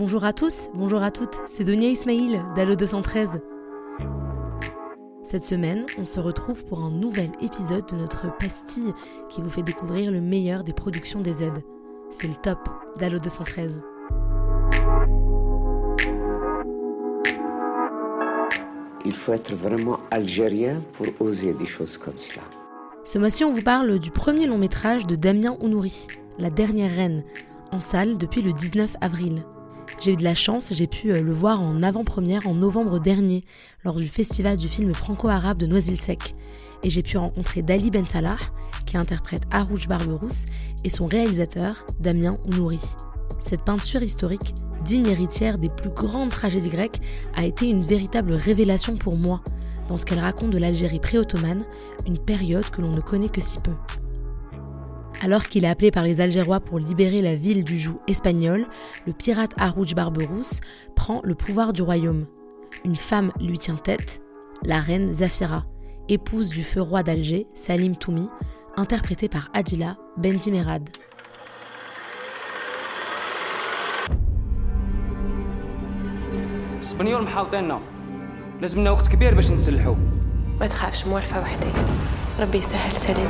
Bonjour à tous, bonjour à toutes, c'est Donia Ismail d'Allo 213. Cette semaine, on se retrouve pour un nouvel épisode de notre pastille qui vous fait découvrir le meilleur des productions des aides. C'est le top d'Allo 213. Il faut être vraiment algérien pour oser des choses comme cela. Ce mois-ci, on vous parle du premier long métrage de Damien Ounouri, La dernière reine, en salle depuis le 19 avril. J'ai eu de la chance, j'ai pu euh, le voir en avant-première en novembre dernier, lors du festival du film franco-arabe de Noisy-le-Sec. Et j'ai pu rencontrer Dali Ben Salah, qui interprète Harouj Barberousse, et son réalisateur, Damien Ounouri. Cette peinture historique, digne héritière des plus grandes tragédies grecques, a été une véritable révélation pour moi, dans ce qu'elle raconte de l'Algérie pré-ottomane, une période que l'on ne connaît que si peu. Alors qu'il est appelé par les Algérois pour libérer la ville du joug espagnol, le pirate Harouj Barberousse prend le pouvoir du royaume. Une femme lui tient tête, la reine Zafira, épouse du feu roi d'Alger, Salim Toumi, interprétée par Adila Bendimerad. الاسبانيول محاوطيننا لازمنا وقت كبير باش نتسلحوا ما تخافش موالفة وحدي ربي يسهل سليم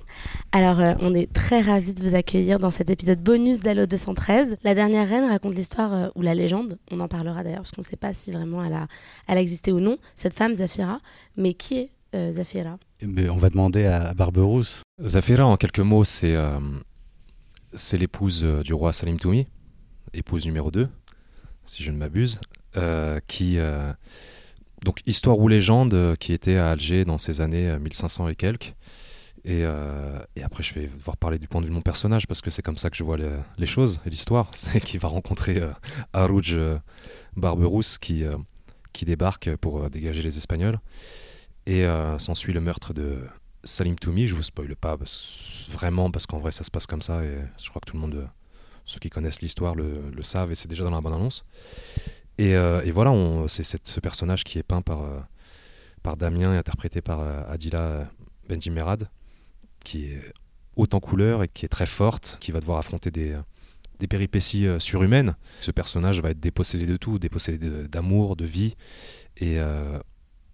Alors, euh, on est très ravis de vous accueillir dans cet épisode bonus d'Allo 213. La dernière reine raconte l'histoire, euh, ou la légende, on en parlera d'ailleurs, parce qu'on ne sait pas si vraiment elle a, elle a existé ou non, cette femme Zafira. Mais qui est euh, Zafira? Ben, on va demander à Barberousse. Zafira, en quelques mots, c'est euh, c'est l'épouse du roi Salim Toumi, épouse numéro 2, si je ne m'abuse, euh, qui... euh, donc, histoire ou légende, qui était à Alger dans ces années euh, 1500 et quelques. Et, euh, et après, je vais devoir parler du point de vue de mon personnage, parce que c'est comme ça que je vois le- les choses et l'histoire. C'est qu'il va rencontrer euh, Harouj euh, Barberousse qui, euh, qui débarque pour euh, dégager les Espagnols. Et s'ensuit le meurtre de Salim Toumi. Je vous spoile pas vraiment, parce qu'en vrai, ça se passe comme ça. Et je crois que tout le monde, ceux qui connaissent l'histoire, le, savent, et c'est déjà dans la bande-annonce. Et, et voilà, c'est ce personnage qui est peint par, par Damien et interprété par Adila Benjimerad, qui est haute en couleur et qui est très forte, qui va devoir affronter des, des péripéties euh, surhumaines. Ce personnage va être dépossédé de tout, dépossédé d'amour, de vie, et, euh,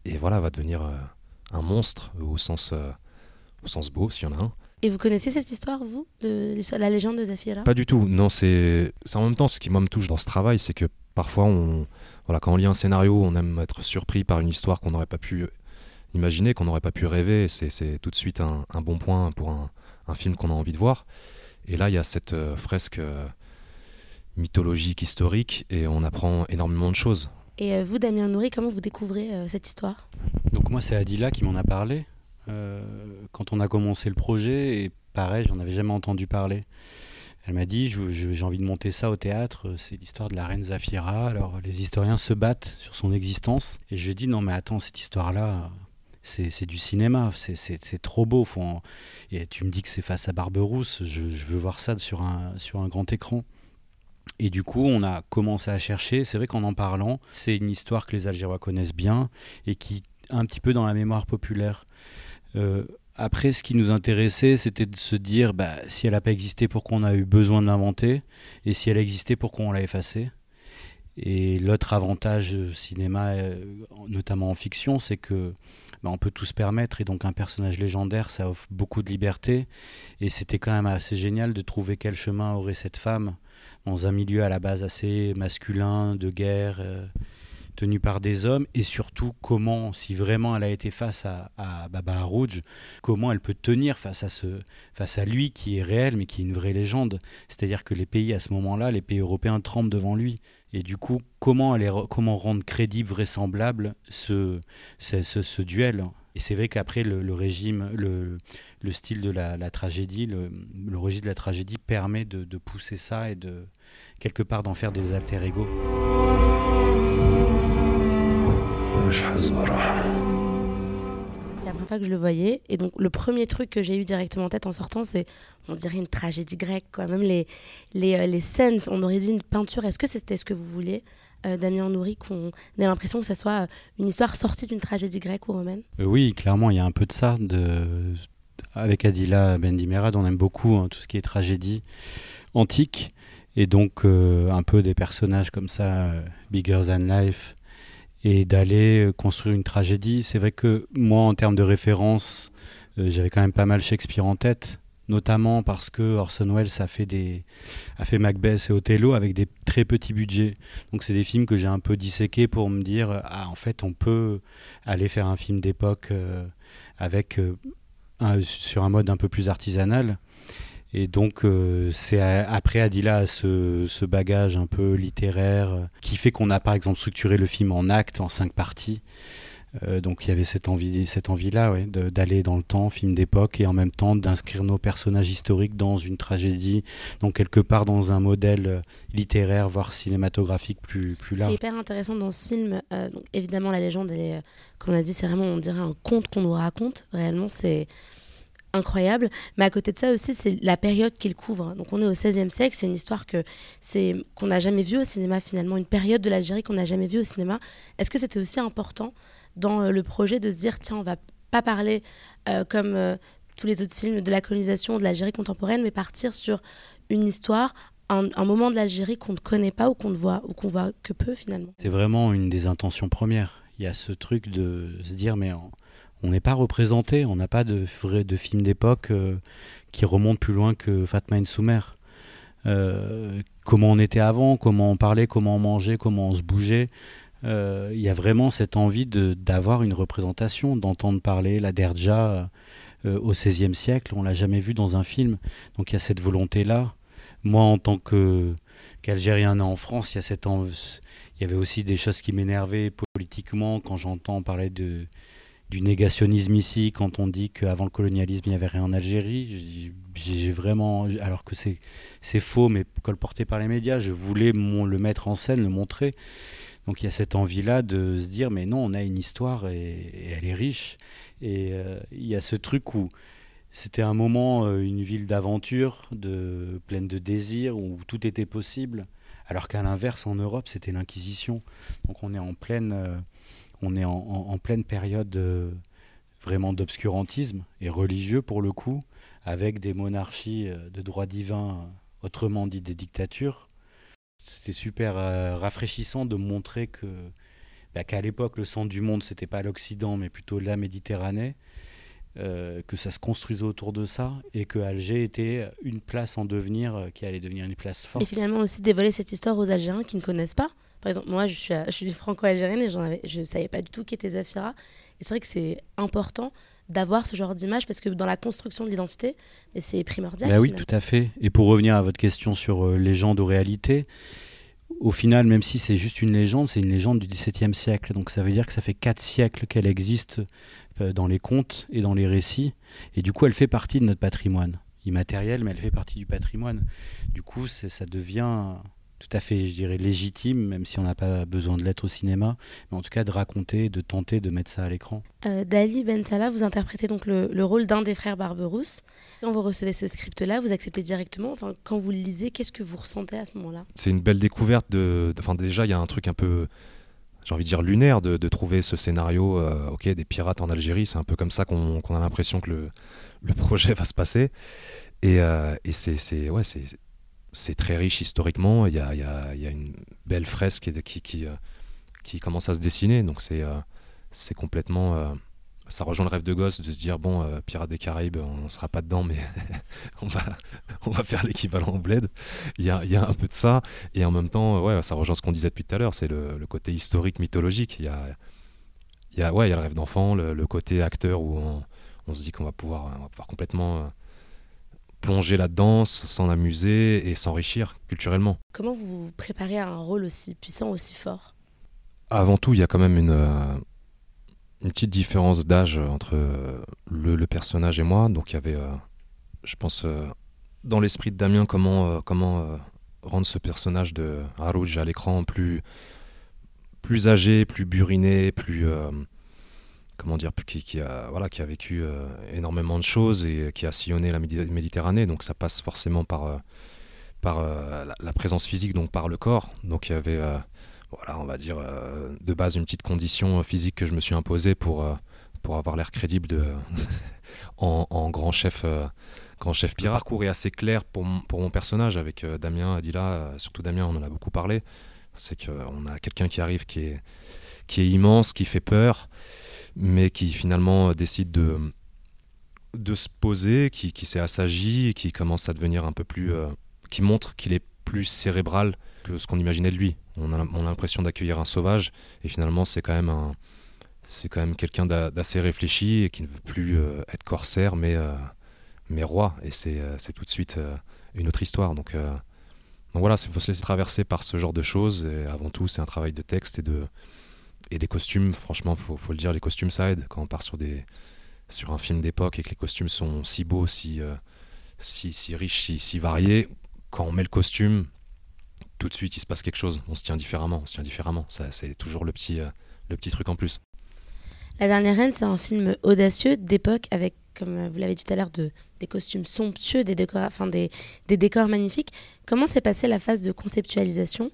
et voilà, va devenir euh, un monstre au sens, euh, au sens beau, s'il y en a un. Et vous connaissez cette histoire, vous, de la légende de Zafira? Pas du tout. Non, c'est c'est en même temps ce qui moi me touche dans ce travail, c'est que parfois on voilà quand on lit un scénario, on aime être surpris par une histoire qu'on n'aurait pas pu imaginer, qu'on n'aurait pas pu rêver. C'est tout de suite un, un bon point pour un, un film qu'on a envie de voir. Et là, il y a cette euh, fresque euh, mythologique, historique, et on apprend énormément de choses. Et euh, vous, Damien Nouri, comment vous découvrez euh, cette histoire? Donc moi, c'est Adila qui m'en a parlé euh, quand on a commencé le projet. Et pareil, j'en avais jamais entendu parler. Elle m'a dit, j'ai envie de monter ça au théâtre. C'est l'histoire de la reine Zafira. Alors les historiens se battent sur son existence. Et je lui ai dit, non mais attends, cette histoire-là, c'est du cinéma. C'est- trop beau. Et tu me dis que c'est face à Barberousse. Je, je veux voir ça sur un, grand écran. Et du coup, on a commencé à chercher. C'est vrai qu'en en parlant, c'est une histoire que les Algérois connaissent bien et qui est un petit peu dans la mémoire populaire. Euh, après, ce qui nous intéressait, c'était de se dire, bah, si elle n'a pas existé, pourquoi on a eu besoin de l'inventer? Et si elle a existé, pourquoi on l'a effacée? Et l'autre avantage du cinéma, euh, notamment en fiction, c'est que bah, on peut tout se permettre. Et donc, un personnage légendaire, ça offre beaucoup de liberté. Et c'était quand même assez génial de trouver quel chemin aurait cette femme dans un milieu à la base assez masculin, de guerre, euh, tenu par des hommes, et surtout comment, si vraiment elle a été face à, à Baba Harouj, comment elle peut tenir face à, ce, face à lui qui est réel, mais qui est une vraie légende. C'est-à-dire que les pays à ce moment-là, les pays européens tremblent devant lui. Et du coup, comment, aller, comment rendre crédible, vraisemblable ce, ce, duel? Et c'est vrai qu'après, le, régime, le, le style de la, tragédie, le, le registre de la tragédie permet de, de pousser ça et de quelque part d'en faire des alter ego. La première que je le voyais, et donc le premier truc que j'ai eu directement en tête en sortant, c'est, on dirait une tragédie grecque, quoi. Même les, les, euh, les scènes, on aurait dit une peinture. Est-ce que c'était ce que vous vouliez, euh, Damien Nourri, qu'on ait l'impression que ça soit euh, une histoire sortie d'une tragédie grecque ou romaine? Euh, oui, clairement, il y a un peu de ça. De... Avec Adila Bendimerad, on aime beaucoup hein, tout ce qui est tragédie antique. Et donc, un peu des personnages comme ça, bigger than life, et d'aller euh, construire une tragédie. C'est vrai que moi, en termes de référence, euh, j'avais quand même pas mal Shakespeare en tête, notamment parce que Orson Welles a fait, des, a fait Macbeth et Othello avec des très petits budgets. Donc, c'est des films que j'ai un peu disséqués pour me dire, ah, en fait, on peut aller faire un film d'époque euh, avec euh, sur un mode un peu plus artisanal. Et donc, euh, c'est après Adila a ce, ce bagage un peu littéraire euh, qui fait qu'on a par exemple structuré le film en actes, en cinq parties. Euh, donc il y avait cette envie, cette envie-là, ouais, d'aller dans le temps, film d'époque, et en même temps d'inscrire nos personnages historiques dans une tragédie, donc quelque part dans un modèle littéraire, voire cinématographique plus, large. hyper intéressant dans ce film, euh, donc évidemment la légende, est, comme on a dit, c'est vraiment, on dirait un conte qu'on nous raconte. Réellement, c'est incroyable. Mais à côté de ça aussi, c'est la période qu'il couvre. Donc on est au XVIe siècle, c'est une histoire que c'est qu'on n'a jamais vue au cinéma finalement, une période de l'Algérie qu'on n'a jamais vue au cinéma. Est-ce que c'était aussi important dans euh, le projet de se dire, tiens, on va pas parler euh, comme euh, tous les autres films de la colonisation de l'Algérie contemporaine, mais partir sur une histoire, un, moment de l'Algérie qu'on ne connaît pas ou qu'on ne voit ou qu'on voit que peu finalement? C'est vraiment une des intentions premières. Il y a ce truc de se dire, mais on- on n'est pas représenté, on n'a pas de, de film d'époque euh, qui remonte plus loin que Fatma Soumer. Euh, comment on était avant, comment on parlait, comment on mangeait, comment on se bougeait. Euh, Il y a vraiment cette envie d'avoir une représentation, d'entendre parler la Derja au XVIe siècle. On l'a jamais vu dans un film. Donc il y a cette volonté-là. Moi, en tant que qu'Algérien en France, il y il y avait aussi des choses qui m'énervaient politiquement quand j'entends parler de, du négationnisme ici, quand on dit qu'avant le colonialisme, il n'y avait rien en Algérie. J'ai vraiment, alors que c'est faux, mais colporté par les médias, je voulais le mettre en scène, le montrer. Donc il y a cette envie-là de se dire, mais non, on a une histoire et, elle est riche. Et euh, il y a ce truc où c'était un moment, euh, une ville d'aventure, pleine de désirs, où tout était possible. Alors qu'à l'inverse, en Europe, c'était l'Inquisition. Donc on est en pleine, euh, on est en, pleine période euh, vraiment d'obscurantisme et religieux pour le coup, avec des monarchies euh, de droit divin, euh, autrement dit des dictatures. C'était super rafraîchissant de montrer que bah, qu'à l'époque le centre du monde c'était pas l'Occident mais plutôt la Méditerranée, que ça se construisait autour de ça et que Alger était une place en devenir qui allait devenir une place forte. Et finalement aussi dévoiler cette histoire aux Algériens qui ne connaissent pas. Par exemple, moi, je suis, je suis franco-algérienne et avais, je ne savais pas du tout qui était Zafira. Et c'est vrai que c'est important d'avoir ce genre d'image parce que dans la construction de l'identité, c'est primordial. Bah oui, tout à fait. Et pour revenir à votre question sur euh, légende ou réalité, au final, même si c'est juste une légende, c'est une légende du XVIIe siècle. Donc ça veut dire que ça fait quatre siècles qu'elle existe euh, dans les contes et dans les récits. Et du coup, elle fait partie de notre patrimoine immatériel, mais elle fait partie du patrimoine. Du coup, ça devient tout à fait, je dirais, légitime, même si on n'a pas besoin de l'être au cinéma, mais en tout cas de raconter, de tenter de mettre ça à l'écran. Euh, Dali Ben Salah, vous interprétez donc le, le rôle d'un des frères Barberousse. Quand vous recevez ce script-là, vous acceptez directement. Enfin, quand vous le lisez, qu'est-ce que vous ressentez à ce moment-là? C'est une belle découverte de. Enfin, déjà, il y a un truc un peu. J'ai envie de dire lunaire de, de trouver ce scénario. euh, ok, des pirates en Algérie, c'est un peu comme ça qu'on a l'impression que le, le projet va se passer. Et, euh, et c'est c'est- ouais, c'est très riche historiquement. Il y a, une belle fresque qui, qui, euh, commence à se dessiner. Donc c'est euh, complètement. euh, ça rejoint le rêve de gosse de se dire bon, Pirates des Caraïbes, on ne sera pas dedans, mais on, va, faire l'équivalent au bled. Il y a, un peu de ça. Et en même temps, ouais, ça rejoint ce qu'on disait depuis tout à l'heure, c'est le, côté historique, mythologique. Il y a, le rêve d'enfant, le, côté acteur où on, se dit qu'on va va pouvoir complètement plonger là-dedans, s'en amuser et s'enrichir culturellement. Comment vous vous préparez à un rôle aussi puissant, aussi fort? Avant tout, il y a quand même une, euh, une petite différence d'âge entre euh, le, le personnage et moi. Donc il y avait, euh, je pense, dans l'esprit de Damien, comment, comment rendre ce personnage de Harouj à l'écran plus, plus âgé, plus buriné, plus. Euh, comment dire, qui, qui a, voilà, qui a vécu euh, énormément de choses et qui a sillonné la Médi- Méditerranée. Donc ça passe forcément par, euh, par euh, la, la présence physique, donc par le corps. Donc il y avait. euh, voilà, on va dire, euh, de base, une petite condition euh, physique que je me suis imposée pour, euh, pour avoir l'air crédible de, en, en grand chef. euh, Grand chef pirate. Le parcours est assez clair pour mon, pour mon personnage avec euh, Damien, Adila, euh, surtout Damien, on en a beaucoup parlé. C'est qu'on a quelqu'un qui arrive qui est, qui est immense, qui fait peur, mais qui finalement euh, décide de, de se poser, qui, qui s'est assagi, qui commence à devenir un peu plus. euh, qui montre qu'il est plus cérébral que ce qu'on imaginait de lui. On a, on a l'impression d'accueillir un sauvage, et finalement, c'est quand même un. C'est quand même quelqu'un d'a- d'assez réfléchi et qui ne veut plus euh, être corsaire, mais, mais roi. Et c'est tout de suite une autre histoire. Donc, donc voilà, il faut se laisser traverser par ce genre de choses. Et avant tout, c'est un travail de texte et de et les costumes. Franchement, faut, faut le dire, les costumes ça aide quand on part sur un film d'époque et que les costumes sont si beaux, si euh, riches, si, variés. Quand on met le costume, tout de suite, il se passe quelque chose. On se tient différemment. On se tient différemment. Ça, c'est toujours le petit euh, truc en plus. La dernière reine, c'est un film audacieux d'époque avec, comme euh, vous l'avez dit tout à l'heure, de, des costumes somptueux, des décors magnifiques. Comment s'est passée la phase de conceptualisation?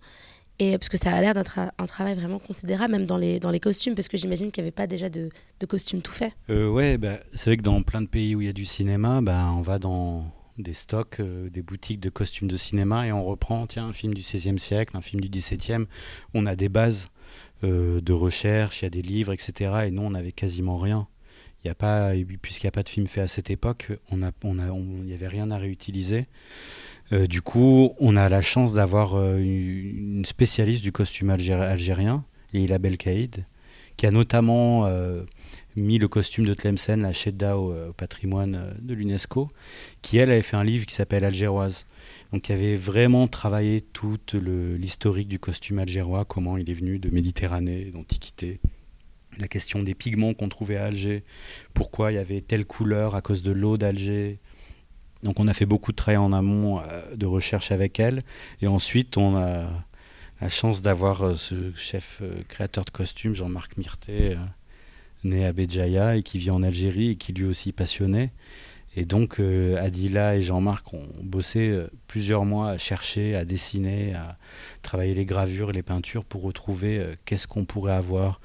Et parce que ça a l'air d'être un, travail vraiment considérable, même dans les, dans les costumes, parce que j'imagine qu'il n'y avait pas déjà de, de costumes tout faits. Euh, ouais, bah, c'est vrai que dans plein de pays où il y a du cinéma, bah, on va dans des stocks, euh, des boutiques de costumes de cinéma et on reprend tiens, un film du XVIe siècle, un film du XVIIe. On a des bases euh, de recherche, il y a des livres, etc. Et nous, on n'avait quasiment rien. Il y a pas, puisqu'il n'y a pas de film fait à cette époque, on a, on a, il n'y avait rien à réutiliser. Euh, du coup, on a la chance d'avoir une une spécialiste du costume algéri- algérien, Leila Belkaïd, qui a notamment euh, mis le costume de Tlemcen, la Shedda, au, euh, patrimoine euh, de l'UNESCO, qui elle avait fait un livre qui s'appelle Algéroise. Donc, qui avait vraiment travaillé tout l'historique du costume algérois, comment il est venu de Méditerranée, d'Antiquité, la question des pigments qu'on trouvait à Alger, pourquoi il y avait telle couleur à cause de l'eau d'Alger. Donc, on a fait beaucoup de travail en amont de recherche avec elle, et ensuite on a la chance d'avoir euh, ce chef euh, créateur de costumes, Jean-Marc Myrté, euh, né à Béjaïa et qui vit en Algérie et qui lui aussi passionné. Et donc Adila et Jean-Marc ont bossé plusieurs mois à chercher, à dessiner, à travailler les gravures et les peintures pour retrouver qu'est-ce qu'on pourrait avoir,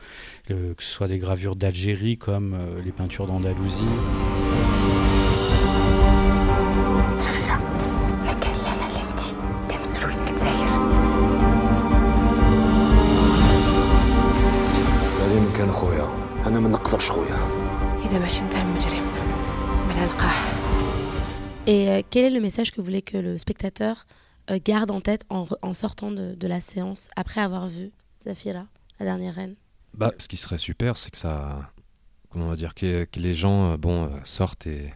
que ce soit des gravures d'Algérie comme les peintures d'Andalousie. كان خويا انا ما نقدرش خويا إذا باش انت المجرم من القاح Et euh, quel est le message que vous voulez que le spectateur euh, garde en tête en, re- en sortant de, de la séance, après avoir vu Zafira, la dernière reine Bah, ce qui serait super, c'est que ça, comment on va dire, que, que les gens, euh, bon, euh, sortent et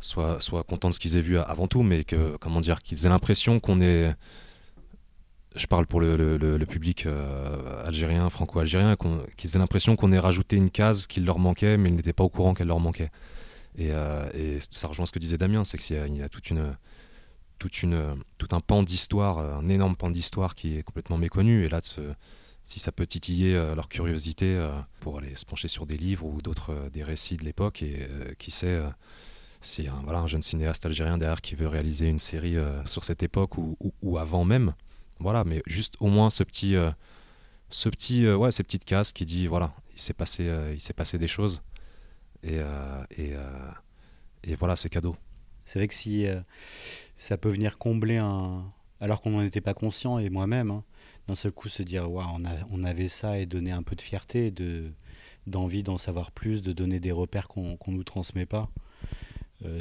soient, soient contents de ce qu'ils aient vu a- avant tout, mais que, comment dire, qu'ils aient l'impression qu'on est, je parle pour le, public euh, algérien, franco-algérien, qu'ils aient l'impression qu'on ait rajouté une case qui leur manquait, mais ils n'étaient pas au courant qu'elle leur manquait. Et, euh, ça rejoint ce que disait Damien, c'est qu'il y a, tout un pan d'histoire, un énorme pan d'histoire qui est complètement méconnu. Et là, si ça peut titiller euh, leur curiosité pour aller se pencher sur des livres ou d'autres des récits de l'époque et qui sait si un, voilà, un jeune cinéaste algérien derrière qui veut réaliser une série sur cette époque ou avant même voilà mais juste au moins ce petit euh, ce petit euh, ouais ces petites cases qui dit voilà il s'est passé euh, il s'est passé des choses et et, et voilà c'est cadeau C'est vrai que si ça peut venir combler un. Alors qu'on n'en était pas conscient, et moi-même, hein, d'un seul coup se dire Waouh, on, on avait ça et donner un peu de fierté, de, d'envie d'en savoir plus, de donner des repères qu'on qu'on nous transmet pas,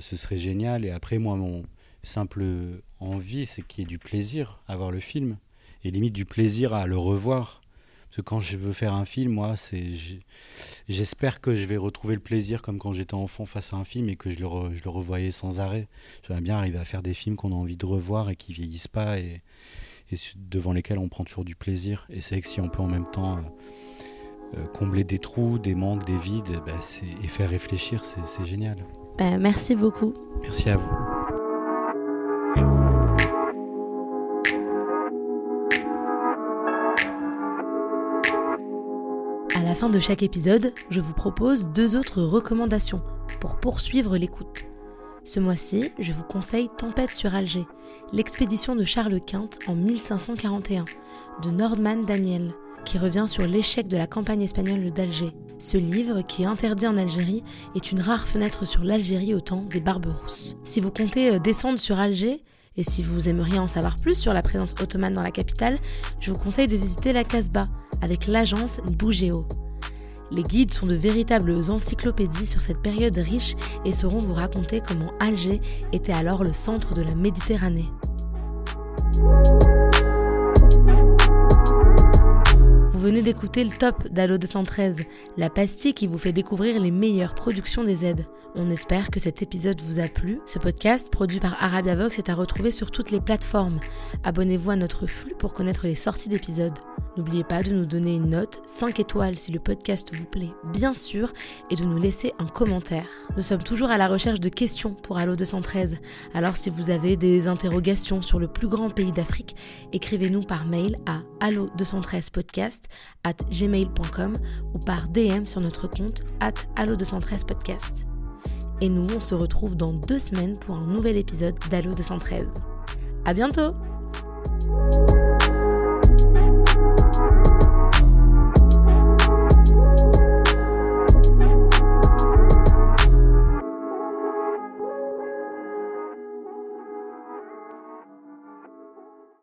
ce serait génial. Et après, moi, mon simple envie, c'est qu'il y ait du plaisir à voir le film, et limite du plaisir à le revoir. Parce que quand je veux faire un film, moi, c'est j'espère que je vais retrouver le plaisir comme quand j'étais enfant face à un film et que je le, re- je le revoyais sans arrêt. J'aimerais bien arriver à faire des films qu'on a envie de revoir et qui vieillissent pas et, et devant lesquels on prend toujours du plaisir. Et c'est vrai que si on peut en même temps euh, euh, combler des trous, des manques, des vides, bah, et faire réfléchir, c'est c'est génial. Bah, merci beaucoup. Merci à vous. Fin de chaque épisode, je vous propose deux autres recommandations pour poursuivre l'écoute. Ce mois-ci, je vous conseille Tempête sur Alger, l'expédition de Charles Quint en 1541, de Nordman Daniel, qui revient sur l'échec de la campagne espagnole d'Alger. Ce livre, qui est interdit en Algérie, est une rare fenêtre sur l'Algérie au temps des Barbes Rousses. Si vous comptez euh, descendre sur Alger, et si vous aimeriez en savoir plus sur la présence ottomane dans la capitale, je vous conseille de visiter la Casbah avec l'agence Bougéo. Les guides sont de véritables encyclopédies sur cette période riche et sauront vous raconter comment Alger était alors le centre de la Méditerranée. Vous venez d'écouter le top d'Allo 213, la pastille qui vous fait découvrir les meilleures productions des aides. On espère que cet épisode vous a plu. Ce podcast, produit par Arabia Vox, est à retrouver sur toutes les plateformes. Abonnez-vous à notre flux pour connaître les sorties d'épisodes. N'oubliez pas de nous donner une note, 5 étoiles si le podcast vous plaît, bien sûr, et de nous laisser un commentaire. Nous sommes toujours à la recherche de questions pour Allo 213. Alors si vous avez des interrogations sur le plus grand pays d'Afrique, écrivez-nous par mail à allo213podcast at gmail.com ou par DM sur notre compte at allo213podcast. Et nous, on se retrouve dans deux semaines pour un nouvel épisode d'Allo 213. À bientôt!